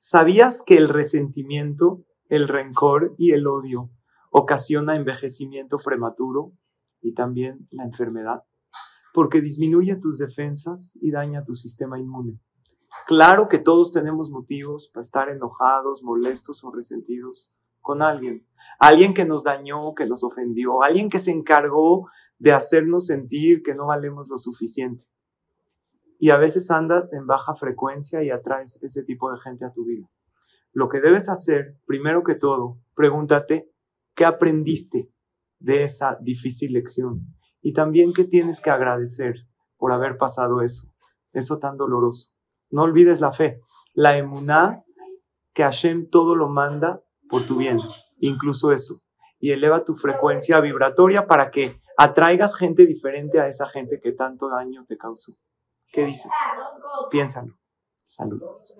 ¿Sabías que el resentimiento, el rencor y el odio ocasiona envejecimiento prematuro y también la enfermedad? Porque disminuye tus defensas y daña tu sistema inmune. Claro que todos tenemos motivos para estar enojados, molestos o resentidos con alguien. Alguien que nos dañó, que nos ofendió, alguien que se encargó de hacernos sentir que no valemos lo suficiente. Y a veces andas en baja frecuencia y atraes ese tipo de gente a tu vida. Lo que debes hacer, primero que todo, pregúntate, ¿qué aprendiste de esa difícil lección? Y también, ¿qué tienes que agradecer por haber pasado eso? Eso tan doloroso. No olvides la fe, la emuná, que Hashem todo lo manda por tu bien, incluso eso. Y eleva tu frecuencia vibratoria para que atraigas gente diferente a esa gente que tanto daño te causó. ¿Qué dices? Piénsalo. Saludos.